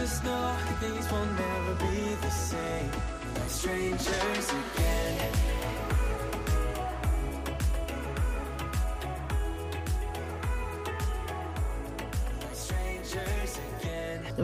just know things will never be the same. Like strangers again.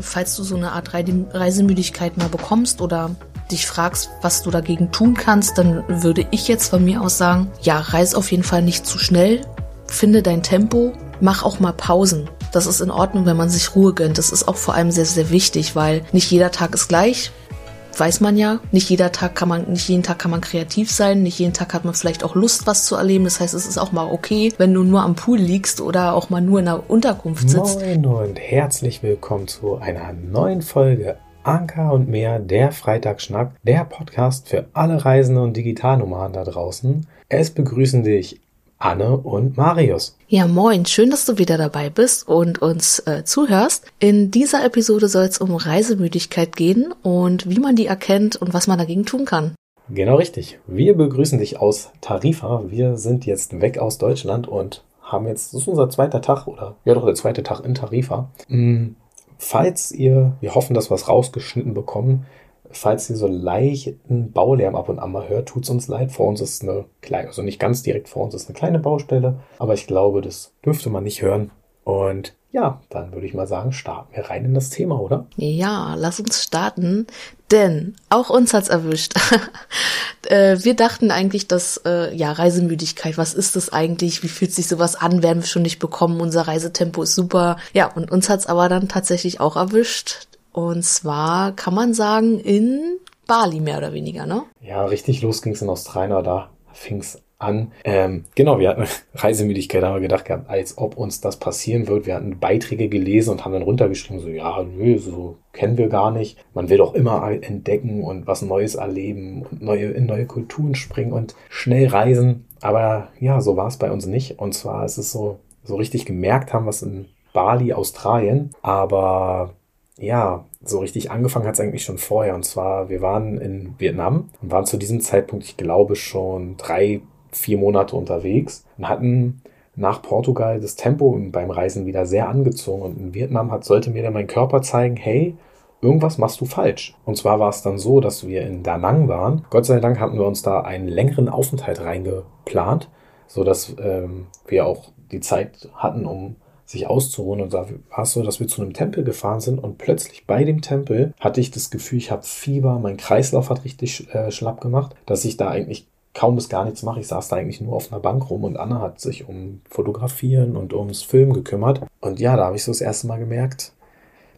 Falls du so eine Art Reisemüdigkeit mal bekommst oder dich fragst, was du dagegen tun kannst, dann würde ich jetzt von mir aus sagen, ja, reis auf jeden Fall nicht zu schnell, finde dein Tempo, mach auch mal Pausen. Das ist in Ordnung, wenn man sich Ruhe gönnt. Das ist auch vor allem sehr, sehr wichtig, weil nicht jeder Tag ist gleich. Weiß man ja. Nicht jeder Tag kann man, nicht jeden Tag kann man kreativ sein. Nicht jeden Tag hat man vielleicht auch Lust, was zu erleben. Das heißt, es ist auch mal okay, wenn du nur am Pool liegst oder auch mal nur in der Unterkunft sitzt. Moin und herzlich willkommen zu einer neuen Folge Anker und mehr, der Freitagsschnack, der Podcast für alle Reisende und Digitalnomaden da draußen. Es begrüßen dich Anne und Marius. Ja, moin, schön, dass du wieder dabei bist und uns äh, zuhörst. In dieser Episode soll es um Reisemüdigkeit gehen und wie man die erkennt und was man dagegen tun kann. Genau richtig. Wir begrüßen dich aus Tarifa. Wir sind jetzt weg aus Deutschland und haben jetzt, das ist unser zweiter Tag oder ja doch der zweite Tag in Tarifa. Mm, Falls ihr, wir hoffen, dass wir es rausgeschnitten bekommen, falls ihr so leichten Baulärm ab und an mal hört, tut's uns leid. Vor uns ist eine kleine, also nicht ganz direkt vor uns ist eine kleine Baustelle, aber ich glaube, das dürfte man nicht hören. Und ja, dann würde ich mal sagen, starten wir rein in das Thema, oder? Ja, lass uns starten, denn auch uns hat's erwischt. Äh, wir dachten eigentlich, dass äh, ja Reisemüdigkeit, was ist das eigentlich? Wie fühlt sich sowas an? Werden wir schon nicht bekommen? Unser Reisetempo ist super. Ja, und uns hat's aber dann tatsächlich auch erwischt. Und zwar kann man sagen in Bali mehr oder weniger, ne? Ja, richtig los ging's in Australien, da fing's an. Ähm, genau, wir hatten Reisemüdigkeit, haben wir gedacht gehabt, als ob uns das passieren wird. Wir hatten Beiträge gelesen und haben dann runtergeschrieben, so, ja, nö, so kennen wir gar nicht. Man will doch immer entdecken und was Neues erleben und neue, in neue Kulturen springen und schnell reisen. Aber ja, so war es bei uns nicht. Und zwar ist es so, so richtig gemerkt haben, was in Bali, Australien. Aber ja, so richtig angefangen hat es eigentlich schon vorher. Und zwar, wir waren in Vietnam und waren zu diesem Zeitpunkt, ich glaube, schon drei, vier Monate unterwegs und hatten nach Portugal das Tempo beim Reisen wieder sehr angezogen. Und in Vietnam hat, sollte mir dann mein Körper zeigen, hey, irgendwas machst du falsch. Und zwar war es dann so, dass wir in Da Nang waren. Gott sei Dank hatten wir uns da einen längeren Aufenthalt reingeplant, sodass ähm, wir auch die Zeit hatten, um sich auszuruhen. Und da war es so, dass wir zu einem Tempel gefahren sind und plötzlich bei dem Tempel hatte ich das Gefühl, ich habe Fieber, mein Kreislauf hat richtig äh, schlapp gemacht, dass ich da eigentlich kaum bis gar nichts mache. Ich saß da eigentlich nur auf einer Bank rum und Anna hat sich um Fotografieren und ums Film gekümmert. Und ja, da habe ich so das erste Mal gemerkt,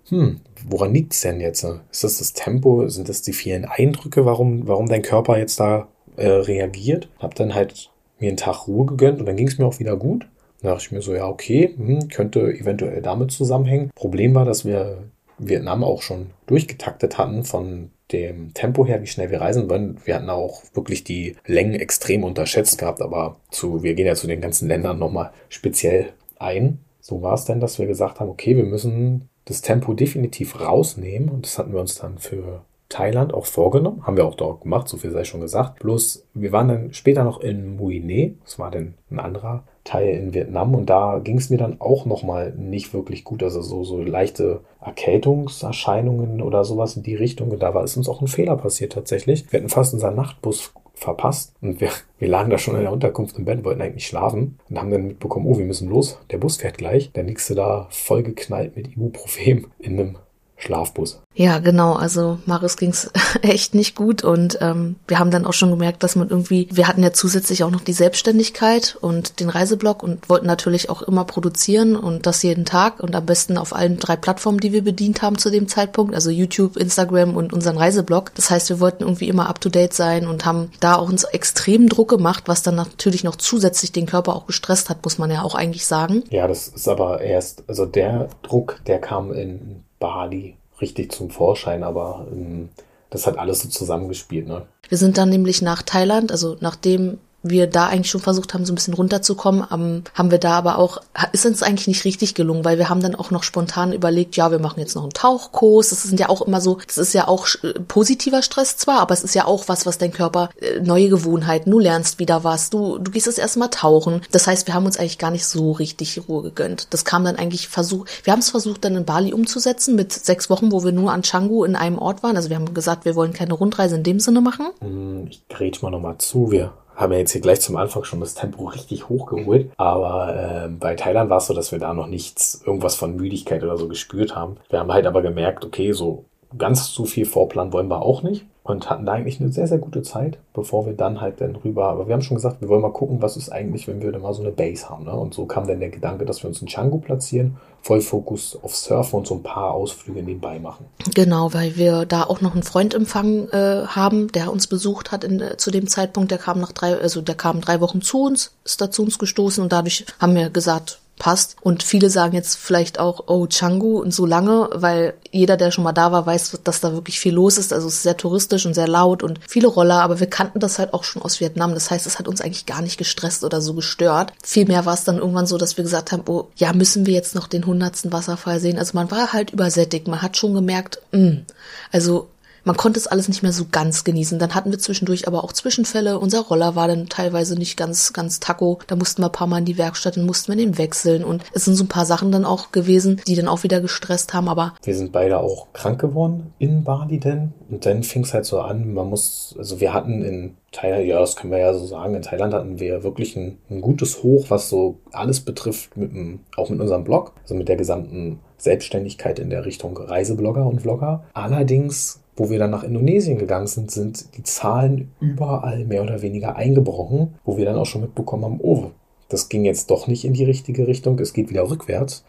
hm, woran liegt's denn jetzt? Ist das das Tempo? Sind das die vielen Eindrücke, warum, warum dein Körper jetzt da äh, reagiert? Hab dann halt mir einen Tag Ruhe gegönnt und dann ging es mir auch wieder gut. Da dachte ich mir so, ja, okay, hm, könnte eventuell damit zusammenhängen. Problem war, dass wir Vietnam auch schon durchgetaktet hatten von dem Tempo her, wie schnell wir reisen wollen. Wir hatten auch wirklich die Längen extrem unterschätzt gehabt, aber zu, wir gehen ja zu den ganzen Ländern nochmal speziell ein. So war es denn, dass wir gesagt haben, okay, wir müssen das Tempo definitiv rausnehmen und das hatten wir uns dann für Thailand auch vorgenommen, haben wir auch dort gemacht, so viel sei schon gesagt. Bloß wir waren dann später noch in Mui Ne, das war dann ein anderer Teil in Vietnam und da ging es mir dann auch nochmal nicht wirklich gut, also so, so leichte Erkältungserscheinungen oder sowas in die Richtung. Und da war es uns auch ein Fehler passiert tatsächlich. Wir hatten fast unseren Nachtbus verpasst und wir, wir lagen da schon in der Unterkunft im Bett, wollten eigentlich schlafen und haben dann mitbekommen, oh, wir müssen los, der Bus fährt gleich. Liegst du da vollgeknallt mit Ibuprofen in einem Schlafbus. Ja, genau. Also Marius ging's echt nicht gut und ähm, wir haben dann auch schon gemerkt, dass man irgendwie, wir hatten ja zusätzlich auch noch die Selbstständigkeit und den Reiseblog und wollten natürlich auch immer produzieren und das jeden Tag und am besten auf allen drei Plattformen, die wir bedient haben zu dem Zeitpunkt, also YouTube, Instagram und unseren Reiseblog. Das heißt, wir wollten irgendwie immer up to date sein und haben da auch uns extrem Druck gemacht, was dann natürlich noch zusätzlich den Körper auch gestresst hat, muss man ja auch eigentlich sagen. Ja, das ist aber erst, also der Druck, der kam in Bali richtig zum Vorschein, aber ähm, das hat alles so zusammengespielt. Ne? Wir sind dann nämlich nach Thailand, also nachdem wir da eigentlich schon versucht haben, so ein bisschen runterzukommen, um, haben wir da aber auch, ist uns eigentlich nicht richtig gelungen, weil wir haben dann auch noch spontan überlegt, ja, wir machen jetzt noch einen Tauchkurs. Das sind ja auch immer so, das ist ja auch äh, positiver Stress zwar, aber es ist ja auch was, was dein Körper, äh, neue Gewohnheiten, du lernst wieder was, du, du gehst das erstmal tauchen. Das heißt, wir haben uns eigentlich gar nicht so richtig Ruhe gegönnt. Das kam dann eigentlich versucht, wir haben es versucht dann in Bali umzusetzen mit sechs Wochen, wo wir nur an Canggu in einem Ort waren. Also wir haben gesagt, wir wollen keine Rundreise in dem Sinne machen. Hm, ich grätsch mal nochmal zu. Wir haben ja jetzt hier gleich zum Anfang schon das Tempo richtig hochgeholt. Aber äh, bei Thailand war es so, dass wir da noch nichts, irgendwas von Müdigkeit oder so gespürt haben. Wir haben halt aber gemerkt, okay, so ganz zu viel Vorplan wollen wir auch nicht und hatten da eigentlich eine sehr, sehr gute Zeit, bevor wir dann halt dann rüber, aber wir haben schon gesagt, wir wollen mal gucken, was ist eigentlich, wenn wir da mal so eine Base haben. Ne? Und so kam dann der Gedanke, dass wir uns in Canggu platzieren, voll Fokus auf Surfen und so ein paar Ausflüge nebenbei machen. Genau, weil wir da auch noch einen Freund empfangen äh, haben, der uns besucht hat in, äh, zu dem Zeitpunkt, der kam nach drei, also der kam drei Wochen zu uns, ist da zu uns gestoßen und dadurch haben wir gesagt, passt. Und viele sagen jetzt vielleicht auch, oh, Canggu und so lange, weil jeder, der schon mal da war, weiß, dass da wirklich viel los ist. Also es ist sehr touristisch und sehr laut und viele Roller, aber wir kannten das halt auch schon aus Vietnam. Das heißt, es hat uns eigentlich gar nicht gestresst oder so gestört. Vielmehr war es dann irgendwann so, dass wir gesagt haben, oh, ja, müssen wir jetzt noch den hundertsten Wasserfall sehen? Also man war halt übersättigt. Man hat schon gemerkt, mh, mm, also man konnte es alles nicht mehr so ganz genießen. Dann hatten wir zwischendurch aber auch Zwischenfälle. Unser Roller war dann teilweise nicht ganz, ganz taco. Da mussten wir ein paar Mal in die Werkstatt und mussten wir den wechseln. Und es sind so ein paar Sachen dann auch gewesen, die dann auch wieder gestresst haben. Aber wir sind beide auch krank geworden in Bali denn. Und dann fing es halt so an, man muss, also wir hatten in Thailand, ja, das können wir ja so sagen, in Thailand hatten wir wirklich ein, ein gutes Hoch, was so alles betrifft, mit dem, auch mit unserem Blog, also mit der gesamten Selbstständigkeit in der Richtung Reiseblogger und Vlogger. Allerdings wo wir dann nach Indonesien gegangen sind, sind die Zahlen überall mehr oder weniger eingebrochen, wo wir dann auch schon mitbekommen haben, oh, das ging jetzt doch nicht in die richtige Richtung, es geht wieder rückwärts.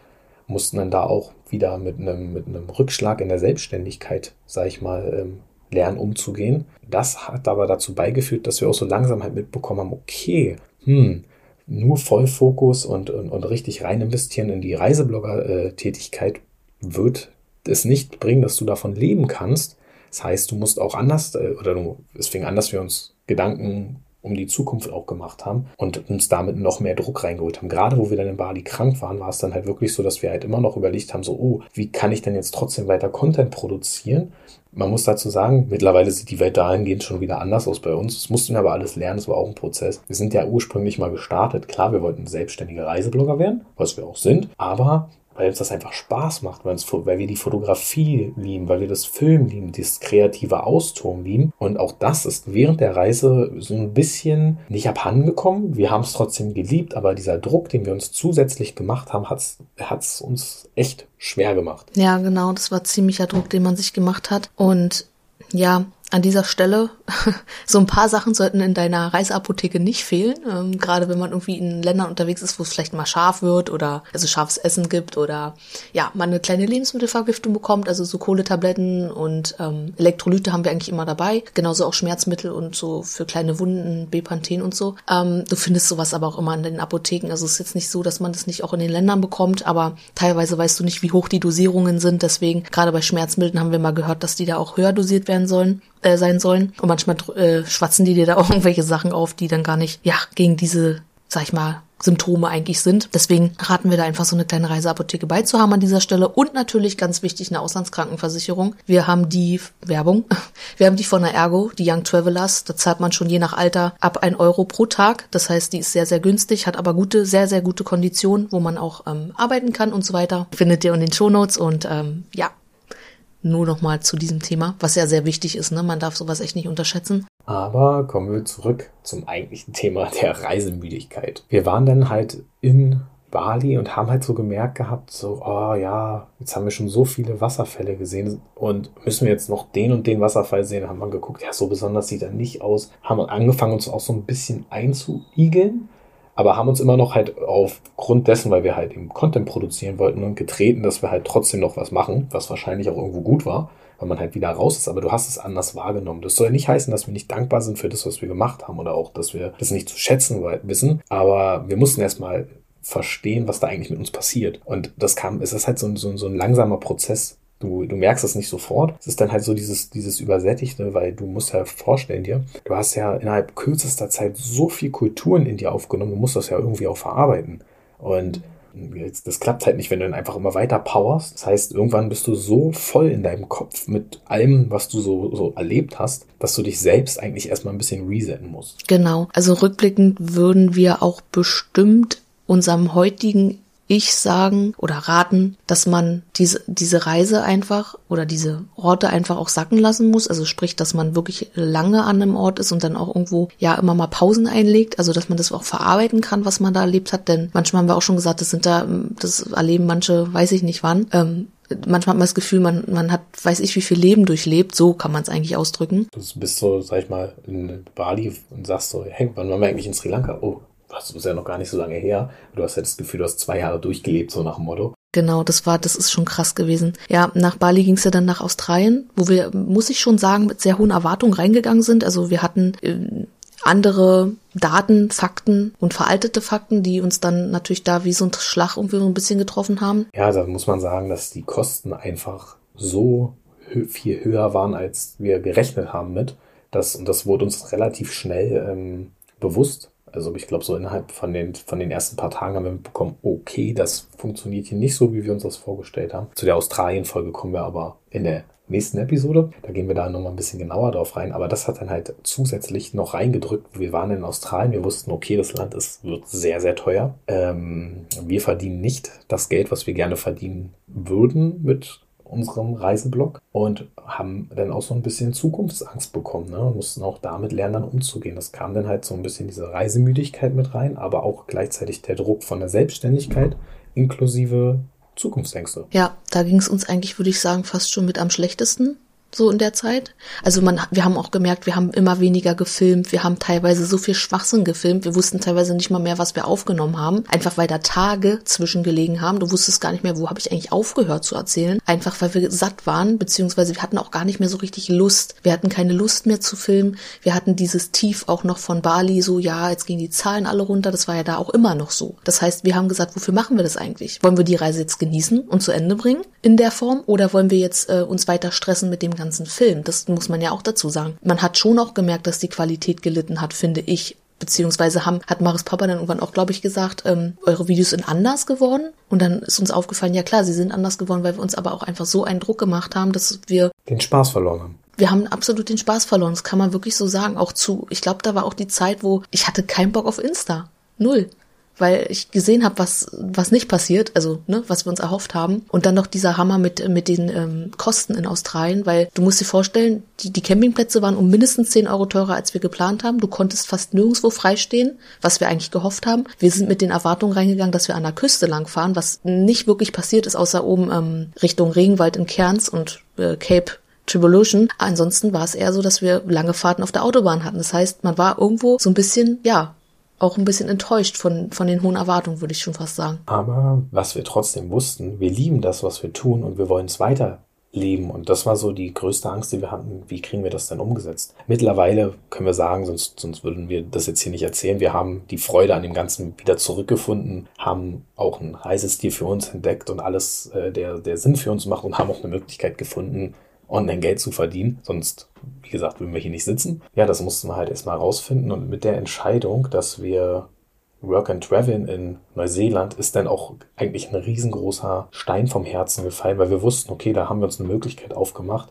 Mussten dann da auch wieder mit einem, mit einem Rückschlag in der Selbstständigkeit, sag ich mal, ähm, lernen umzugehen. Das hat aber dazu beigeführt, dass wir auch so langsam halt mitbekommen haben, okay, hm, nur Vollfokus und, und, und richtig rein investieren in die Reiseblogger-Tätigkeit wird es nicht bringen, dass du davon leben kannst, das heißt, du musst auch anders, äh, oder du, es fing an, dass wir uns Gedanken um die Zukunft auch gemacht haben und uns damit noch mehr Druck reingeholt haben. Gerade wo wir dann in Bali krank waren, war es dann halt wirklich so, dass wir halt immer noch überlegt haben, so, oh, wie kann ich denn jetzt trotzdem weiter Content produzieren? Man muss dazu sagen, mittlerweile sieht die Welt dahingehend schon wieder anders aus bei uns. Das mussten wir aber alles lernen, es war auch ein Prozess. Wir sind ja ursprünglich mal gestartet. Klar, wir wollten selbstständige Reiseblogger werden, was wir auch sind, aber weil uns das einfach Spaß macht, weil, uns, weil wir die Fotografie lieben, weil wir das Film lieben, das kreative Auston lieben. Und auch das ist während der Reise so ein bisschen nicht abhandengekommen. Wir haben es trotzdem geliebt, aber dieser Druck, den wir uns zusätzlich gemacht haben, hat es uns echt schwer gemacht. Ja, genau, das war ziemlicher Druck, den man sich gemacht hat. Und ja, an dieser Stelle, so ein paar Sachen sollten in deiner Reiseapotheke nicht fehlen. Ähm, gerade wenn man irgendwie in Ländern unterwegs ist, wo es vielleicht mal scharf wird oder also scharfes Essen gibt oder ja, man eine kleine Lebensmittelvergiftung bekommt, also so Kohletabletten und ähm, Elektrolyte haben wir eigentlich immer dabei. Genauso auch Schmerzmittel und so für kleine Wunden, Bepanthen und so. Ähm, du findest sowas aber auch immer in den Apotheken. Also es ist jetzt nicht so, dass man das nicht auch in den Ländern bekommt, aber teilweise weißt du nicht, wie hoch die Dosierungen sind. Deswegen, gerade bei Schmerzmitteln haben wir mal gehört, dass die da auch höher dosiert werden sollen äh, sein sollen. Und manchmal äh, schwatzen die dir da auch irgendwelche Sachen auf, die dann gar nicht, ja, gegen diese, sag ich mal, Symptome eigentlich sind. Deswegen raten wir da einfach so eine kleine Reiseapotheke beizuhaben an dieser Stelle. Und natürlich ganz wichtig eine Auslandskrankenversicherung. Wir haben die Werbung. Wir haben die von der Ergo, die Young Travelers. Da zahlt man schon je nach Alter ab ein Euro pro Tag. Das heißt, die ist sehr, sehr günstig, hat aber gute, sehr, sehr gute Konditionen, wo man auch ähm, arbeiten kann und so weiter. Findet ihr in den Shownotes und ähm, ja, nur nochmal zu diesem Thema, was ja sehr wichtig ist. Ne? Man darf sowas echt nicht unterschätzen. Aber kommen wir zurück zum eigentlichen Thema der Reisemüdigkeit. Wir waren dann halt in Bali und haben halt so gemerkt gehabt, so, oh ja, jetzt haben wir schon so viele Wasserfälle gesehen und müssen wir jetzt noch den und den Wasserfall sehen. Haben wir geguckt, ja, so besonders sieht er nicht aus. Haben angefangen, uns auch so ein bisschen einzuigeln aber haben uns immer noch halt aufgrund dessen, weil wir halt eben Content produzieren wollten und getreten, dass wir halt trotzdem noch was machen, was wahrscheinlich auch irgendwo gut war, weil man halt wieder raus ist, aber du hast es anders wahrgenommen. Das soll ja nicht heißen, dass wir nicht dankbar sind für das, was wir gemacht haben oder auch, dass wir das nicht zu schätzen wissen, aber wir mussten erstmal verstehen, was da eigentlich mit uns passiert. Und das kam, es ist halt so, so, so ein langsamer Prozess, Du, du merkst es nicht sofort. Es ist dann halt so dieses, dieses Übersättigte, weil du musst ja vorstellen dir, du hast ja innerhalb kürzester Zeit so viel Kulturen in dir aufgenommen, du musst das ja irgendwie auch verarbeiten. Und das klappt halt nicht, wenn du dann einfach immer weiter powerst. Das heißt, irgendwann bist du so voll in deinem Kopf mit allem, was du so, so erlebt hast, dass du dich selbst eigentlich erstmal ein bisschen resetten musst. Genau. Also rückblickend würden wir auch bestimmt unserem heutigen ich sagen oder raten, dass man diese, diese Reise einfach oder diese Orte einfach auch sacken lassen muss. Also sprich, dass man wirklich lange an einem Ort ist und dann auch irgendwo ja immer mal Pausen einlegt. Also dass man das auch verarbeiten kann, was man da erlebt hat. Denn manchmal haben wir auch schon gesagt, das sind da, das erleben manche, weiß ich nicht wann. Ähm, manchmal hat man das Gefühl, man, man hat, weiß ich, wie viel Leben durchlebt. So kann man es eigentlich ausdrücken. Du bist so, sag ich mal, in Bali und sagst so, hey, wann waren wir eigentlich in Sri Lanka? Oh, das ist ja noch gar nicht so lange her. Du hast ja das Gefühl, du hast zwei Jahre durchgelebt, so nach dem Motto. Genau, das war, das ist schon krass gewesen. Ja, nach Bali ging es ja dann nach Australien, wo wir, muss ich schon sagen, mit sehr hohen Erwartungen reingegangen sind. Also wir hatten äh, andere Daten, Fakten und veraltete Fakten, die uns dann natürlich da wie so ein Schlag irgendwie so ein bisschen getroffen haben. Ja, da muss man sagen, dass die Kosten einfach so viel höher waren, als wir gerechnet haben mit. Das, und das wurde uns relativ schnell ähm, bewusst. Also ich glaube, so innerhalb von den, von den ersten paar Tagen haben wir mitbekommen, okay, das funktioniert hier nicht so, wie wir uns das vorgestellt haben. Zu der Australien-Folge kommen wir aber in der nächsten Episode. Da gehen wir da nochmal ein bisschen genauer drauf rein. Aber das hat dann halt zusätzlich noch reingedrückt. Wir waren in Australien, wir wussten, okay, das Land ist, wird sehr, sehr teuer. Ähm, wir verdienen nicht das Geld, was wir gerne verdienen würden mit unserem Reiseblog und haben dann auch so ein bisschen Zukunftsangst bekommen ne? und mussten auch damit lernen, dann umzugehen. Das kam dann halt so ein bisschen diese Reisemüdigkeit mit rein, aber auch gleichzeitig der Druck von der Selbstständigkeit inklusive Zukunftsängste. Ja, da ging es uns eigentlich, würde ich sagen, fast schon mit am schlechtesten so in der Zeit. Also man, wir haben auch gemerkt, wir haben immer weniger gefilmt, wir haben teilweise so viel Schwachsinn gefilmt, wir wussten teilweise nicht mal mehr, was wir aufgenommen haben, einfach weil da Tage zwischengelegen haben. Du wusstest gar nicht mehr, wo habe ich eigentlich aufgehört zu erzählen, einfach weil wir satt waren, beziehungsweise wir hatten auch gar nicht mehr so richtig Lust. Wir hatten keine Lust mehr zu filmen. Wir hatten dieses Tief auch noch von Bali, so ja, jetzt gehen die Zahlen alle runter. Das war ja da auch immer noch so. Das heißt, wir haben gesagt, wofür machen wir das eigentlich? Wollen wir die Reise jetzt genießen und zu Ende bringen in der Form oder wollen wir jetzt äh, uns weiter stressen mit dem ganzen Film. Das muss man ja auch dazu sagen. Man hat schon auch gemerkt, dass die Qualität gelitten hat, finde ich. Beziehungsweise haben, hat Maris Papa dann irgendwann auch, glaube ich, gesagt, ähm, eure Videos sind anders geworden. Und dann ist uns aufgefallen, ja klar, sie sind anders geworden, weil wir uns aber auch einfach so einen Druck gemacht haben, dass wir den Spaß verloren haben wir haben absolut den Spaß verloren. Das kann man wirklich so sagen. Auch zu, ich glaube, da war auch die Zeit, wo ich hatte keinen Bock auf Insta. Null weil ich gesehen habe, was was nicht passiert, also ne, was wir uns erhofft haben. Und dann noch dieser Hammer mit mit den ähm, Kosten in Australien, weil du musst dir vorstellen, die, die Campingplätze waren um mindestens 10 Euro teurer, als wir geplant haben. Du konntest fast nirgendwo freistehen, was wir eigentlich gehofft haben. Wir sind mit den Erwartungen reingegangen, dass wir an der Küste langfahren, was nicht wirklich passiert ist, außer oben ähm, Richtung Regenwald in Cairns und äh, Cape Tribulation. Ansonsten war es eher so, dass wir lange Fahrten auf der Autobahn hatten. Das heißt, man war irgendwo so ein bisschen, ja, auch ein bisschen enttäuscht von, von den hohen Erwartungen, würde ich schon fast sagen. Aber was wir trotzdem wussten, wir lieben das, was wir tun und wir wollen es weiterleben. Und das war so die größte Angst, die wir hatten. Wie kriegen wir das denn umgesetzt? Mittlerweile können wir sagen, sonst, sonst würden wir das jetzt hier nicht erzählen. Wir haben die Freude an dem Ganzen wieder zurückgefunden, haben auch einen Reisestil für uns entdeckt und alles, äh, der, der Sinn für uns macht und haben auch eine Möglichkeit gefunden, online Geld zu verdienen. Sonst, wie gesagt, würden wir hier nicht sitzen. Ja, das mussten wir halt erstmal rausfinden. Und mit der Entscheidung, dass wir Work and Travel in Neuseeland ist dann auch eigentlich ein riesengroßer Stein vom Herzen gefallen, weil wir wussten, okay, da haben wir uns eine Möglichkeit aufgemacht,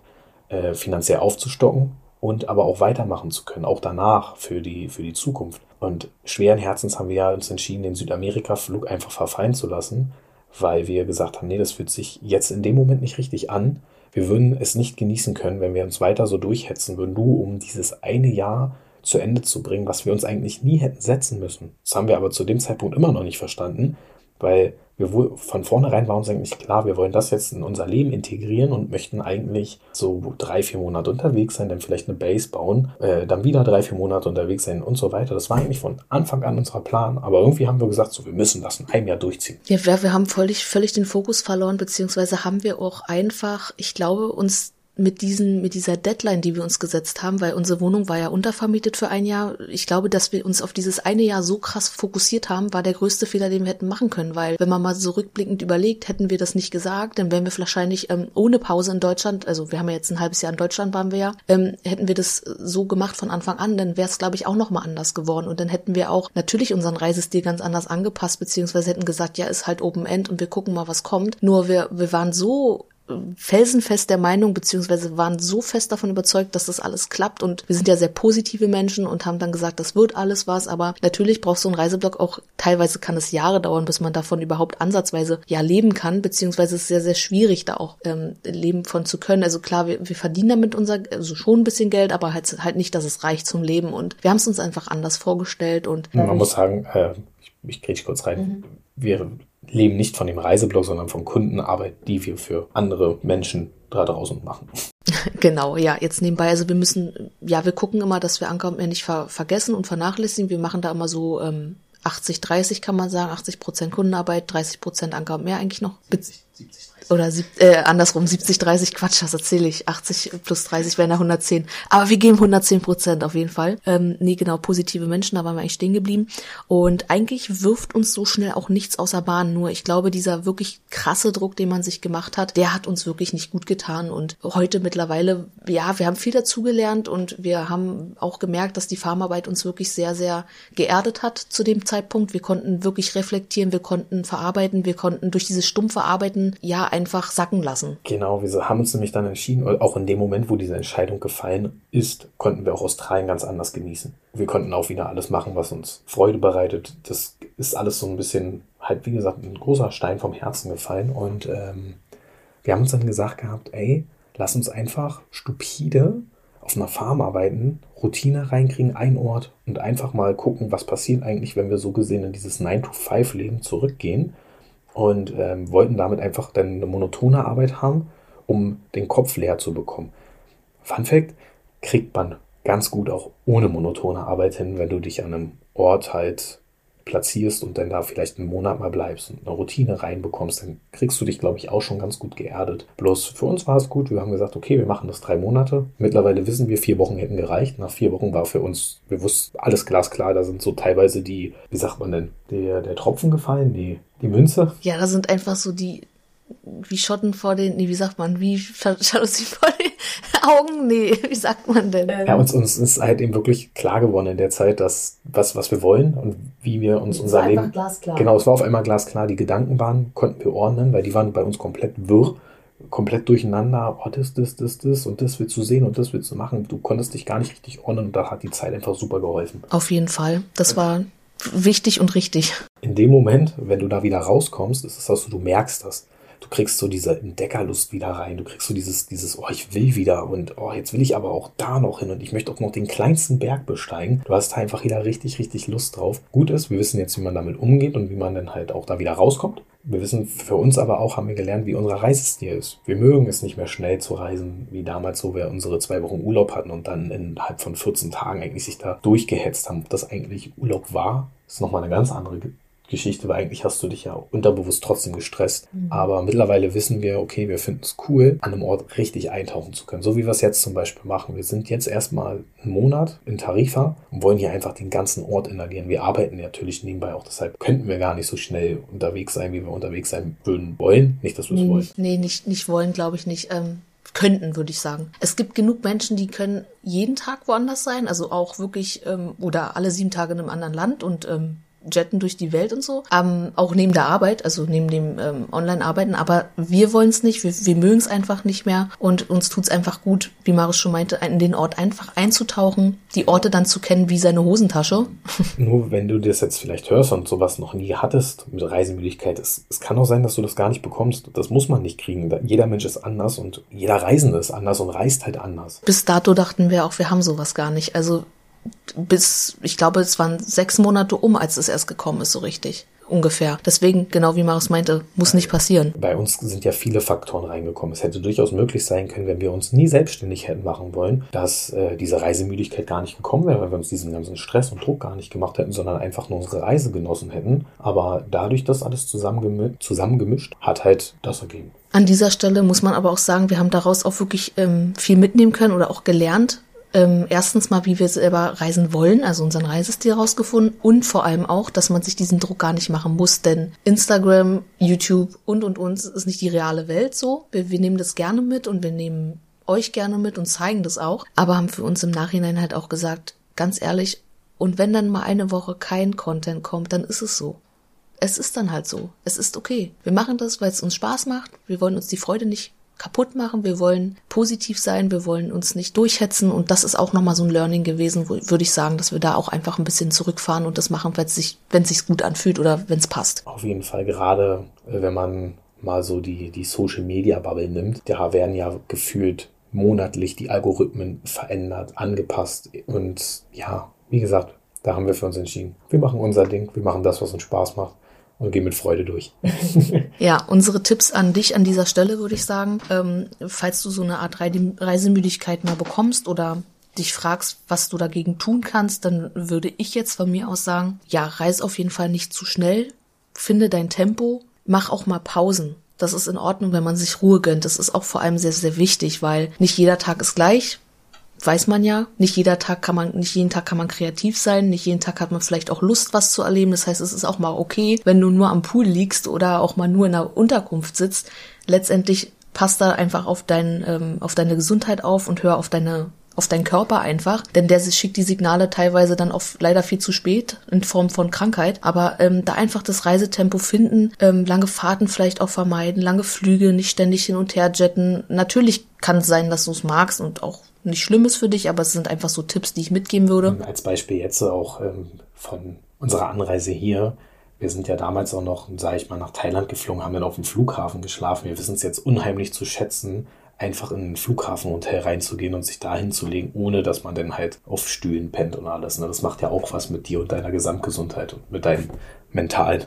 äh, finanziell aufzustocken und aber auch weitermachen zu können, auch danach für die, für die Zukunft. Und schweren Herzens haben wir ja uns entschieden, den Südamerika-Flug einfach verfallen zu lassen, weil wir gesagt haben, nee, das fühlt sich jetzt in dem Moment nicht richtig an wir würden es nicht genießen können, wenn wir uns weiter so durchhetzen würden, nur um dieses eine Jahr zu Ende zu bringen, was wir uns eigentlich nie hätten setzen müssen. Das haben wir aber zu dem Zeitpunkt immer noch nicht verstanden, weil wir von vornherein war uns eigentlich klar, wir wollen das jetzt in unser Leben integrieren und möchten eigentlich so drei, vier Monate unterwegs sein, dann vielleicht eine Base bauen, äh, dann wieder drei, vier Monate unterwegs sein und so weiter. Das war eigentlich von Anfang an unser Plan, aber irgendwie haben wir gesagt, so wir müssen das in einem Jahr durchziehen. Ja, wir, wir haben völlig, völlig den Fokus verloren, beziehungsweise haben wir auch einfach, ich glaube, uns mit diesen, mit dieser Deadline, die wir uns gesetzt haben, weil unsere Wohnung war ja untervermietet für ein Jahr. Ich glaube, dass wir uns auf dieses eine Jahr so krass fokussiert haben, war der größte Fehler, den wir hätten machen können, weil wenn man mal so rückblickend überlegt, hätten wir das nicht gesagt, dann wären wir wahrscheinlich ähm, ohne Pause in Deutschland, also wir haben ja jetzt ein halbes Jahr in Deutschland waren wir ja, ähm, hätten wir das so gemacht von Anfang an, dann wäre es, glaube ich, auch nochmal anders geworden. Und dann hätten wir auch natürlich unseren Reisestil ganz anders angepasst, beziehungsweise hätten gesagt, ja, ist halt Open End und wir gucken mal, was kommt. Nur wir, wir waren so felsenfest der Meinung, beziehungsweise waren so fest davon überzeugt, dass das alles klappt. Und wir sind ja sehr positive Menschen und haben dann gesagt, das wird alles was, aber natürlich braucht so ein Reiseblock auch, teilweise kann es Jahre dauern, bis man davon überhaupt ansatzweise ja leben kann, beziehungsweise es ist sehr, sehr schwierig, da auch ähm, leben von zu können. Also klar, wir, wir verdienen damit unser, also schon ein bisschen Geld, aber halt, halt nicht, dass es reicht zum Leben. Und wir haben es uns einfach anders vorgestellt und Man muss sagen, äh, ich, ich kriege kurz rein, mhm. wir leben nicht von dem Reiseblog, sondern von Kundenarbeit, die wir für andere Menschen da draußen machen. Genau, ja, jetzt nebenbei, also wir müssen, ja, wir gucken immer, dass wir Anker nicht ver vergessen und vernachlässigen. Wir machen da immer so ähm, 80, 30 kann man sagen, 80 Prozent Kundenarbeit, 30 Prozent Anker mehr eigentlich noch. 70, 70 oder sieb, äh, andersrum 70, 30, Quatsch, das erzähle ich. 80 plus 30 wären ja 110. Aber wir geben 110 Prozent auf jeden Fall. Ähm, nee, genau, positive Menschen, da waren wir eigentlich stehen geblieben. Und eigentlich wirft uns so schnell auch nichts außer Bahn. Nur ich glaube, dieser wirklich krasse Druck, den man sich gemacht hat, der hat uns wirklich nicht gut getan. Und heute mittlerweile, ja, wir haben viel dazugelernt und wir haben auch gemerkt, dass die Farmarbeit uns wirklich sehr, sehr geerdet hat zu dem Zeitpunkt. Wir konnten wirklich reflektieren, wir konnten verarbeiten, wir konnten durch dieses stumpfe Arbeiten, ja, einfach sacken lassen. Genau, wir haben uns nämlich dann entschieden, auch in dem Moment, wo diese Entscheidung gefallen ist, konnten wir auch Australien ganz anders genießen. Wir konnten auch wieder alles machen, was uns Freude bereitet. Das ist alles so ein bisschen, halt wie gesagt, ein großer Stein vom Herzen gefallen. Und ähm, wir haben uns dann gesagt gehabt, ey, lass uns einfach stupide auf einer Farm arbeiten, Routine reinkriegen, ein Ort und einfach mal gucken, was passiert eigentlich, wenn wir so gesehen in dieses 9-to-5-Leben zurückgehen und ähm, wollten damit einfach dann eine monotone Arbeit haben, um den Kopf leer zu bekommen. Fun Fact, kriegt man ganz gut auch ohne monotone Arbeit hin, wenn du dich an einem Ort halt platzierst und dann da vielleicht einen Monat mal bleibst und eine Routine reinbekommst, dann kriegst du dich, glaube ich, auch schon ganz gut geerdet. Bloß für uns war es gut. Wir haben gesagt, okay, wir machen das drei Monate. Mittlerweile wissen wir, vier Wochen hätten gereicht. Nach vier Wochen war für uns, wir wussten alles glasklar. Da sind so teilweise die, wie sagt man denn, der, der Tropfen gefallen, die, die Münze. Ja, da sind einfach so die, wie Schotten vor den, nee, wie sagt man, wie Jalousie vor den Augen? Nee, wie sagt man denn? Ja, uns, uns ist halt eben wirklich klar geworden in der Zeit, dass was, was wir wollen und wie wir uns es unser war Leben. Glasklar. Genau, es war auf einmal glasklar. Die Gedanken waren, konnten wir ordnen, weil die waren bei uns komplett wirr, komplett durcheinander. Oh, das, das, das, das und das willst du sehen und das willst du machen. Du konntest dich gar nicht richtig ordnen und da hat die Zeit einfach super geholfen. Auf jeden Fall. Das war wichtig und richtig. In dem Moment, wenn du da wieder rauskommst, ist es so, du merkst das du kriegst so diese Entdeckerlust wieder rein. Du kriegst so dieses, dieses, oh, ich will wieder und oh, jetzt will ich aber auch da noch hin und ich möchte auch noch den kleinsten Berg besteigen. Du hast einfach wieder richtig, richtig Lust drauf. Gut ist, wir wissen jetzt, wie man damit umgeht und wie man dann halt auch da wieder rauskommt. Wir wissen für uns aber auch, haben wir gelernt, wie unser Reisestil ist. Wir mögen es nicht mehr schnell zu reisen, wie damals, wo wir unsere zwei Wochen Urlaub hatten und dann innerhalb von 14 Tagen eigentlich sich da durchgehetzt haben. Ob das eigentlich Urlaub war, ist nochmal eine ganz andere Geschichte, weil eigentlich hast du dich ja unterbewusst trotzdem gestresst. Mhm. Aber mittlerweile wissen wir, okay, wir finden es cool, an einem Ort richtig eintauchen zu können. So wie wir es jetzt zum Beispiel machen. Wir sind jetzt erstmal einen Monat in Tarifa und wollen hier einfach den ganzen Ort inhalieren. Wir arbeiten natürlich nebenbei auch, deshalb könnten wir gar nicht so schnell unterwegs sein, wie wir unterwegs sein würden wollen. Nicht, dass wir es nee, wollen. Nee, nicht, nicht wollen, glaube ich nicht. Ähm könnten, würde ich sagen. Es gibt genug Menschen, die können jeden Tag woanders sein, also auch wirklich ähm, oder alle sieben Tage in einem anderen Land und ähm, jetten durch die Welt und so. Ähm, auch neben der Arbeit, also neben dem ähm, Online-Arbeiten. Aber wir wollen es nicht, wir, wir mögen es einfach nicht mehr. Und uns tut es einfach gut, wie Marius schon meinte, in den Ort einfach einzutauchen, die Orte dann zu kennen wie seine Hosentasche. Nur wenn du das jetzt vielleicht hörst und sowas noch nie hattest mit Reisemüdigkeit, es, es kann auch sein, dass du das gar nicht bekommst. Das muss man nicht kriegen. Jeder Mensch ist anders und jeder Reisende ist anders und reist halt anders. Bis dato dachten wir auch, wir haben sowas gar nicht. Also bis, ich glaube, es waren sechs Monate um, als es erst gekommen ist, so richtig. Ungefähr. Deswegen, genau wie Marius meinte, muss nicht passieren. Bei uns sind ja viele Faktoren reingekommen. Es hätte durchaus möglich sein können, wenn wir uns nie selbstständig hätten machen wollen, dass äh, diese Reisemüdigkeit gar nicht gekommen wäre, weil wir uns diesen ganzen Stress und Druck gar nicht gemacht hätten, sondern einfach nur unsere Reise genossen hätten. Aber dadurch, dass alles zusammengemischt, zusammengemischt hat halt das ergeben. An dieser Stelle muss man aber auch sagen, wir haben daraus auch wirklich ähm, viel mitnehmen können oder auch gelernt. Ähm, erstens mal, wie wir selber reisen wollen, also unseren Reisestil rausgefunden und vor allem auch, dass man sich diesen Druck gar nicht machen muss, denn Instagram, YouTube und und uns ist nicht die reale Welt so. Wir, wir nehmen das gerne mit und wir nehmen euch gerne mit und zeigen das auch, aber haben für uns im Nachhinein halt auch gesagt, ganz ehrlich, und wenn dann mal eine Woche kein Content kommt, dann ist es so. Es ist dann halt so. Es ist okay. Wir machen das, weil es uns Spaß macht. Wir wollen uns die Freude nicht kaputt machen. Wir wollen positiv sein. Wir wollen uns nicht durchhetzen. Und das ist auch nochmal so ein Learning gewesen, wo, würde ich sagen, dass wir da auch einfach ein bisschen zurückfahren und das machen, wenn es sich, wenn es sich gut anfühlt oder wenn es passt. Auf jeden Fall, gerade äh, wenn man mal so die, die Social Media Bubble nimmt, da werden ja gefühlt monatlich die Algorithmen verändert, angepasst und ja, wie gesagt, da haben wir für uns entschieden. Wir machen unser Ding, wir machen das, was uns Spaß macht und gehen mit Freude durch. ja, unsere Tipps an dich an dieser Stelle würde ich sagen, ähm, falls du so eine Art Reisemüdigkeit mal bekommst oder dich fragst, was du dagegen tun kannst, dann würde ich jetzt von mir aus sagen, ja, reis auf jeden Fall nicht zu schnell, finde dein Tempo, mach auch mal Pausen. Das ist in Ordnung, wenn man sich Ruhe gönnt. Das ist auch vor allem sehr, sehr wichtig, weil nicht jeder Tag ist gleich weiß man ja. Nicht jeder Tag kann man, nicht jeden Tag kann man kreativ sein. Nicht jeden Tag hat man vielleicht auch Lust, was zu erleben. Das heißt, es ist auch mal okay, wenn du nur am Pool liegst oder auch mal nur in einer Unterkunft sitzt. Letztendlich passt da einfach auf dein, ähm, auf deine Gesundheit auf und hör auf deine auf deinen Körper einfach, denn der schickt die Signale teilweise dann auch leider viel zu spät in Form von Krankheit. Aber ähm, da einfach das Reisetempo finden, ähm, lange Fahrten vielleicht auch vermeiden, lange Flüge, nicht ständig hin und her jetten. Natürlich kann es sein, dass du es magst und auch nicht schlimm ist für dich, aber es sind einfach so Tipps, die ich mitgeben würde. Als Beispiel jetzt auch ähm, von unserer Anreise hier. Wir sind ja damals auch noch, sage ich mal, nach Thailand geflogen, haben dann auf dem Flughafen geschlafen. Wir wissen es jetzt unheimlich zu schätzen, einfach in ein Flughafenhotel reinzugehen und sich da hinzulegen, ohne dass man dann halt auf Stühlen pennt und alles. Ne? Das macht ja auch was mit dir und deiner Gesamtgesundheit und mit deinem mentalen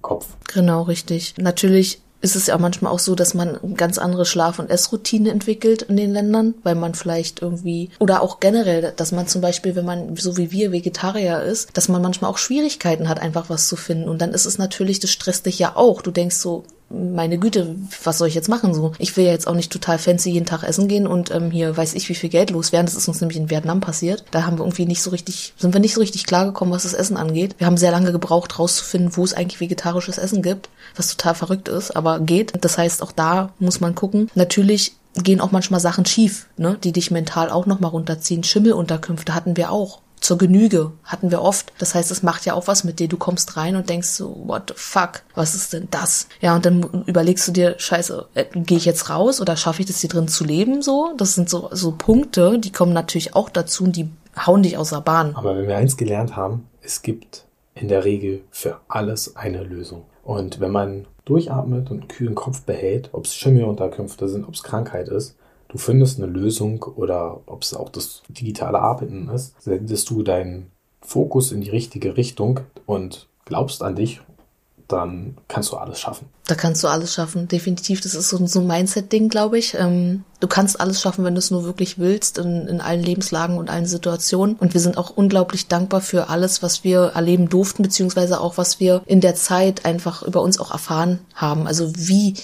Kopf. Genau, richtig. Natürlich ist es ja manchmal auch so, dass man ganz andere Schlaf- und Essroutine entwickelt in den Ländern, weil man vielleicht irgendwie, oder auch generell, dass man zum Beispiel, wenn man so wie wir Vegetarier ist, dass man manchmal auch Schwierigkeiten hat, einfach was zu finden. Und dann ist es natürlich, das stresst dich ja auch. Du denkst so, meine Güte, was soll ich jetzt machen so? Ich will ja jetzt auch nicht total fancy jeden Tag essen gehen und ähm, hier weiß ich, wie viel Geld loswerden. Das ist uns nämlich in Vietnam passiert. Da haben wir irgendwie nicht so richtig, sind wir nicht so richtig klargekommen, was das Essen angeht. Wir haben sehr lange gebraucht, rauszufinden, wo es eigentlich vegetarisches Essen gibt, was total verrückt ist, aber geht. Das heißt, auch da muss man gucken. Natürlich gehen auch manchmal Sachen schief, ne, die dich mental auch nochmal runterziehen. Schimmelunterkünfte hatten wir auch zur Genüge hatten wir oft. Das heißt, es macht ja auch was mit dir. Du kommst rein und denkst so, what the fuck, was ist denn das? Ja, und dann überlegst du dir, scheiße, äh, gehe ich jetzt raus oder schaffe ich das hier drin zu leben so? Das sind so, so Punkte, die kommen natürlich auch dazu und die hauen dich aus der Bahn. Aber wenn wir eins gelernt haben, es gibt in der Regel für alles eine Lösung. Und wenn man durchatmet und einen kühlen Kopf behält, ob es Schimmelunterkünfte sind, ob es Krankheit ist, du findest eine Lösung oder ob es auch das digitale Arbeiten ist, sendest du deinen Fokus in die richtige Richtung und glaubst an dich, dann kannst du alles schaffen. Da kannst du alles schaffen, definitiv. Das ist so, ein Mindset-Ding, glaube ich. Ähm, du kannst alles schaffen, wenn du es nur wirklich willst, in, in allen Lebenslagen und allen Situationen. Und wir sind auch unglaublich dankbar für alles, was wir erleben durften, beziehungsweise auch, was wir in der Zeit einfach über uns auch erfahren haben. Also wie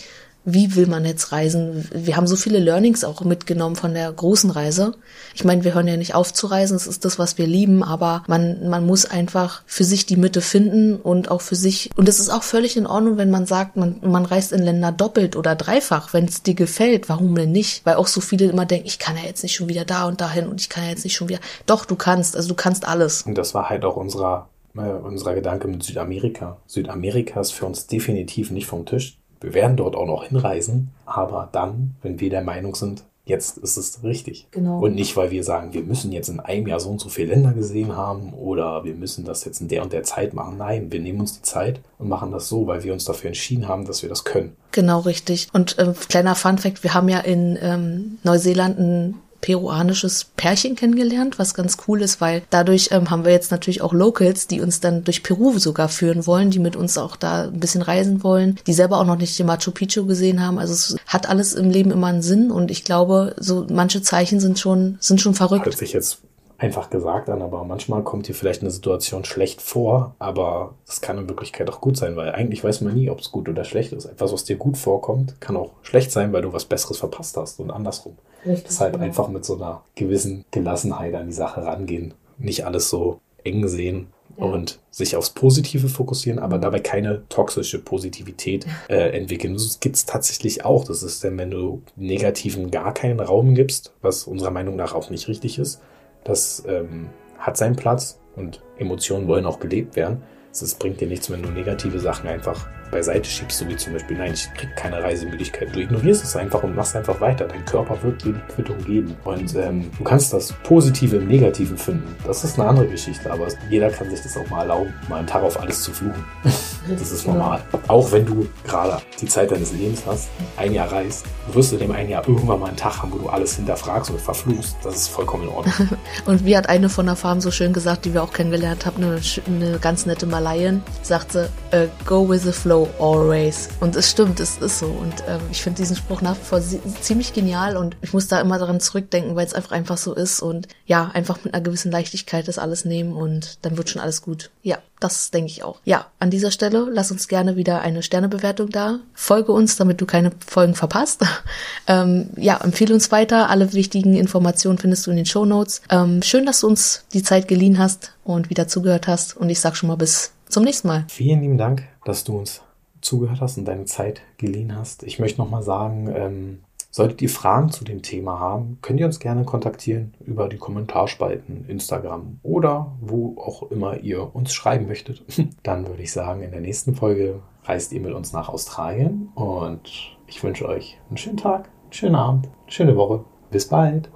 wie will man jetzt reisen? Wir haben so viele Learnings auch mitgenommen von der großen Reise. Ich meine, wir hören ja nicht auf zu reisen, es ist das, was wir lieben, aber man, man muss einfach für sich die Mitte finden und auch für sich, und es ist auch völlig in Ordnung, wenn man sagt, man, man reist in Länder doppelt oder dreifach, wenn es dir gefällt, warum denn nicht? Weil auch so viele immer denken, ich kann ja jetzt nicht schon wieder da und dahin und ich kann ja jetzt nicht schon wieder. Doch, du kannst, also du kannst alles. Und das war halt auch unserer, äh, unserer Gedanke mit Südamerika. Südamerika ist für uns definitiv nicht vom Tisch wir werden dort auch noch hinreisen, aber dann, wenn wir der Meinung sind, jetzt ist es richtig. Genau. Und nicht, weil wir sagen, wir müssen jetzt in einem Jahr so und so viele Länder gesehen haben oder wir müssen das jetzt in der und der Zeit machen. Nein, wir nehmen uns die Zeit und machen das so, weil wir uns dafür entschieden haben, dass wir das können. Genau, richtig. Und äh, kleiner Fun Fact, wir haben ja in ähm, Neuseeland ein peruanisches Pärchen kennengelernt, was ganz cool ist, weil dadurch ähm, haben wir jetzt natürlich auch Locals, die uns dann durch Peru sogar führen wollen, die mit uns auch da ein bisschen reisen wollen, die selber auch noch nicht den Machu Picchu gesehen haben. Also es hat alles im Leben immer einen Sinn und ich glaube, so manche Zeichen sind schon, sind schon verrückt. Hört sich jetzt einfach gesagt an, aber manchmal kommt dir vielleicht eine Situation schlecht vor, aber es kann in Wirklichkeit auch gut sein, weil eigentlich weiß man nie, ob es gut oder schlecht ist. Etwas, was dir gut vorkommt, kann auch schlecht sein, weil du was Besseres verpasst hast und andersrum. Richtig, Deshalb genau. einfach mit so einer gewissen Gelassenheit an die Sache rangehen. Nicht alles so eng sehen Ja. und sich aufs Positive fokussieren, aber dabei keine toxische Positivität äh, entwickeln. Das gibt es tatsächlich auch. Das ist dann, wenn du Negativen gar keinen Raum gibst, was unserer Meinung nach auch nicht richtig ist. Das ähm, hat seinen Platz und Emotionen wollen auch gelebt werden. Es bringt dir nichts, wenn du negative Sachen einfach beiseite schiebst, so wie zum Beispiel, nein, ich krieg keine Reisemüdigkeit. Du ignorierst es einfach und machst einfach weiter. Dein Körper wird dir die Quittung geben. Und ähm, du kannst das Positive im Negativen finden. Das ist eine andere Geschichte, aber jeder kann sich das auch mal erlauben, mal einen Tag auf alles zu fluchen. Das ist normal. Auch wenn du gerade die Zeit deines Lebens hast, ein Jahr reist, wirst du in dem einen Jahr irgendwann mal einen Tag haben, wo du alles hinterfragst und verfluchst. Das ist vollkommen in Ordnung. Und wie hat eine von der Farm so schön gesagt, die wir auch kennengelernt haben, eine, eine ganz nette Malayan, sagte, äh, go with the flow always. Und es stimmt, es ist so. Und ähm, ich finde diesen Spruch nach wie vor ziemlich genial und ich muss da immer daran zurückdenken, weil es einfach einfach so ist und ja, einfach mit einer gewissen Leichtigkeit das alles nehmen und dann wird schon alles gut. Ja, das denke ich auch. Ja, an dieser Stelle lass uns gerne wieder eine Sternebewertung da. Folge uns, damit du keine Folgen verpasst. ähm, ja, empfehle uns weiter. Alle wichtigen Informationen findest du in den Show Notes. Ähm, schön, dass du uns die Zeit geliehen hast und wieder zugehört hast. Und ich sag schon mal bis zum nächsten Mal. Vielen lieben Dank, dass du uns zugehört hast und deine Zeit geliehen hast. Ich möchte nochmal sagen, ähm, solltet ihr Fragen zu dem Thema haben, könnt ihr uns gerne kontaktieren über die Kommentarspalten, Instagram oder wo auch immer ihr uns schreiben möchtet. Dann würde ich sagen, in der nächsten Folge reist ihr mit uns nach Australien und ich wünsche euch einen schönen Tag, einen schönen Abend, eine schöne Woche. Bis bald.